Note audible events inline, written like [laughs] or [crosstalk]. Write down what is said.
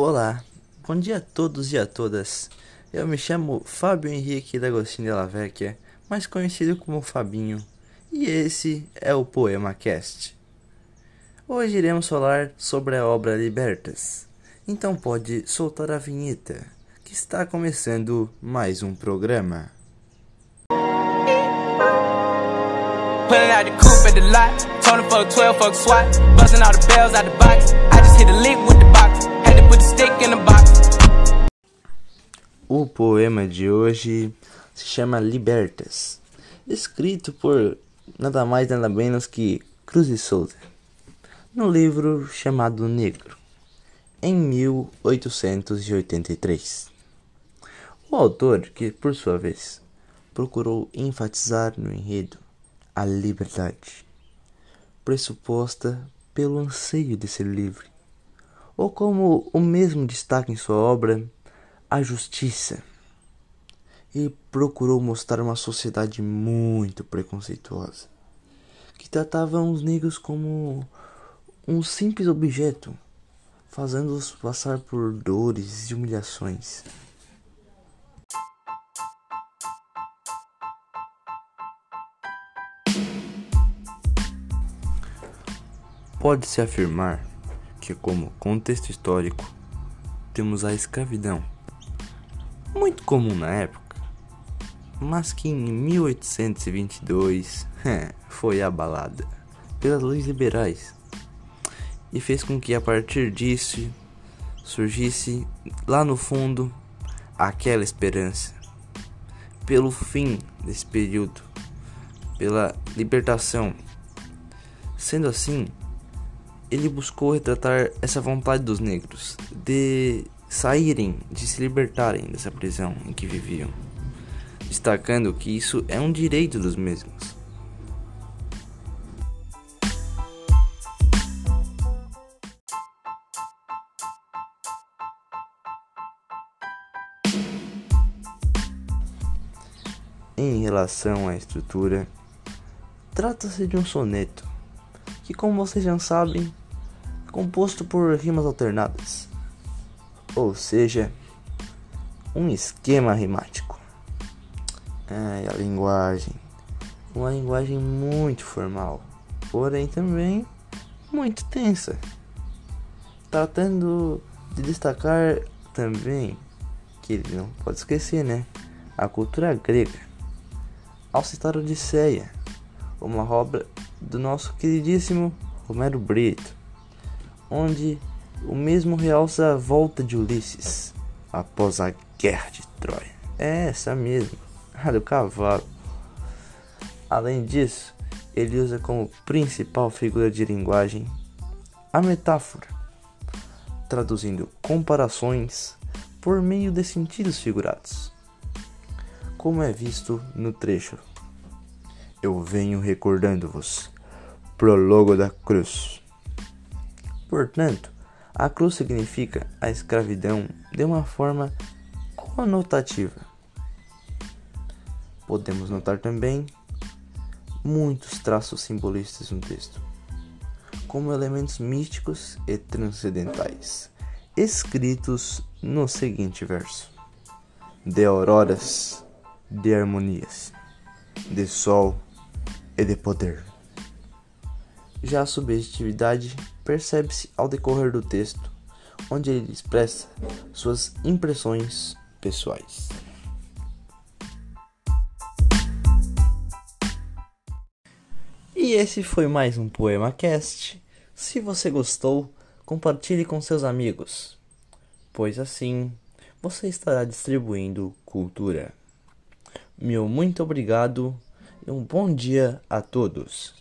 Olá, bom dia a todos e a todas. Eu me chamo Fábio Henrique D'Agostinho Della Vecchia, mais conhecido como Fabinho, e esse é o Poema Cast. Hoje iremos falar sobre a obra Libertas. Então pode soltar a vinheta, que está começando mais um programa. Pulling out the at the lot. Tony fuck 12, fuck. Busting all the bells out the box. I just hit a with the O poema de hoje se chama Libertas, escrito por nada mais nada menos que Cruz de Souza, no livro chamado Negro, em 1883. O autor, que por sua vez procurou enfatizar no enredo a liberdade, pressuposta pelo anseio de ser livre, ou como o mesmo destaca em sua obra, a justiça, e procurou mostrar uma sociedade muito preconceituosa, que tratava os negros como um simples objeto, fazendo-os passar por dores e humilhações. Pode-se afirmar como contexto histórico, temos a escravidão, muito comum na época, mas que em 1822 [laughs] foi abalada pelas leis liberais e fez com que a partir disso surgisse lá no fundo aquela esperança pelo fim desse período, pela libertação. Sendo assim, ele buscou retratar essa vontade dos negros de saírem, de se libertarem dessa prisão em que viviam, destacando que isso é um direito dos mesmos. Em relação à estrutura, trata-se de um soneto que, como vocês já sabem, composto por rimas alternadas, ou seja, um esquema rimático. É, a linguagem, uma linguagem muito formal, porém também muito tensa, tratando de destacar também que ele não pode esquecer, né? A cultura grega, ao citar Odisseia, uma obra do nosso queridíssimo Romero Brito, onde o mesmo realça a volta de Ulisses após a guerra de Troia. É essa mesmo, a do cavalo. Além disso, ele usa como principal figura de linguagem a metáfora, traduzindo comparações por meio de sentidos figurados, como é visto no trecho eu venho recordando-vos. Prólogo da cruz. Portanto, a cruz significa a escravidão de uma forma conotativa. Podemos notar também muitos traços simbolistas no texto, como elementos místicos e transcendentais, escritos no seguinte verso: de auroras, de harmonias, de sol e de poder. Já a subjetividade percebe-se ao decorrer do texto, onde ele expressa suas impressões pessoais. E esse foi mais um Poema Cast. Se você gostou, compartilhe com seus amigos, pois assim você estará distribuindo cultura. Meu muito obrigado e um bom dia a todos.